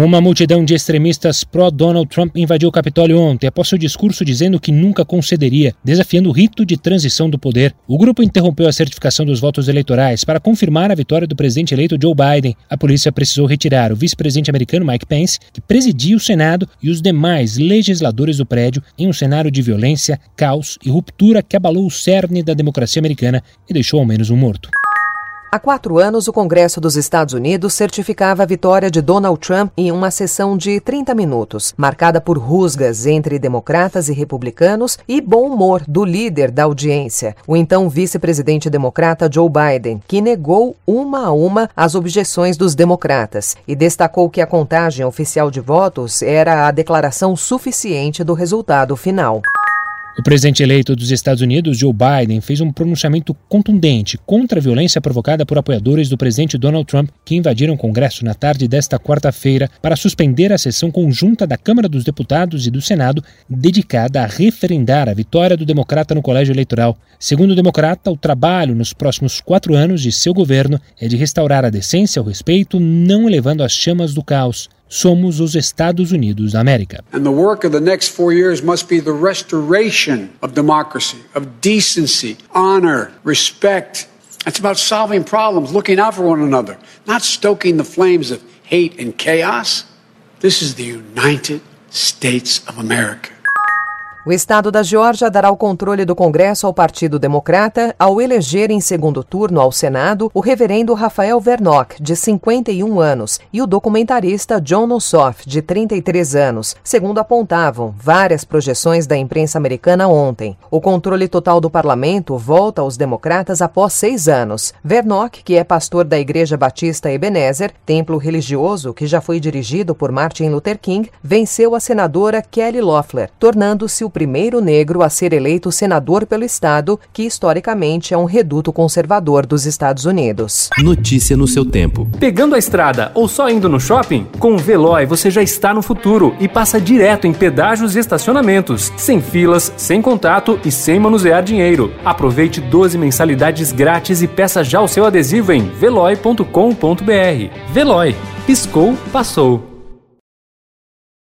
Uma multidão de extremistas pró-Donald Trump invadiu o Capitólio ontem após seu discurso dizendo que nunca concederia, desafiando o rito de transição do poder. O grupo interrompeu a certificação dos votos eleitorais para confirmar a vitória do presidente eleito Joe Biden. A polícia precisou retirar o vice-presidente americano Mike Pence, que presidia o Senado, e os demais legisladores do prédio em um cenário de violência, caos e ruptura que abalou o cerne da democracia americana e deixou ao menos um morto. Há quatro anos, o Congresso dos Estados Unidos certificava a vitória de Donald Trump em uma sessão de 30 minutos, marcada por rusgas entre democratas e republicanos e bom humor do líder da audiência, o então vice-presidente democrata Joe Biden, que negou uma a uma as objeções dos democratas e destacou que a contagem oficial de votos era a declaração suficiente do resultado final. O presidente eleito dos Estados Unidos, Joe Biden, fez um pronunciamento contundente contra a violência provocada por apoiadores do presidente Donald Trump, que invadiram o Congresso na tarde desta quarta-feira para suspender a sessão conjunta da Câmara dos Deputados e do Senado, dedicada a referendar a vitória do democrata no colégio eleitoral. Segundo o democrata, o trabalho nos próximos quatro anos de seu governo é de restaurar a decência, o respeito, não elevando as chamas do caos. Somos os Estados Unidos da América. And the work of the next four years must be the restoration of democracy, of decency, honor, respect. It's about solving problems, looking out for one another, not stoking the flames of hate and chaos. This is the United States of America. O estado da Geórgia dará o controle do Congresso ao Partido Democrata ao eleger em segundo turno ao Senado o reverendo Rafael Vernock, de 51 anos, e o documentarista John Ossoff, de 33 anos, segundo apontavam várias projeções da imprensa americana ontem. O controle total do parlamento volta aos democratas após seis anos. Vernock, que é pastor da Igreja Batista Ebenezer, templo religioso que já foi dirigido por Martin Luther King, venceu a senadora Kelly Loeffler, tornando-se o primeiro negro a ser eleito senador pelo estado, que historicamente é um reduto conservador dos Estados Unidos. Notícia no seu tempo. Pegando a estrada ou só indo no shopping? Com o Veloy você já está no futuro e passa direto em pedágios e estacionamentos, sem filas, sem contato e sem manusear dinheiro. Aproveite 12 mensalidades grátis e peça já o seu adesivo em veloy.com.br. Veloy. Piscou, passou.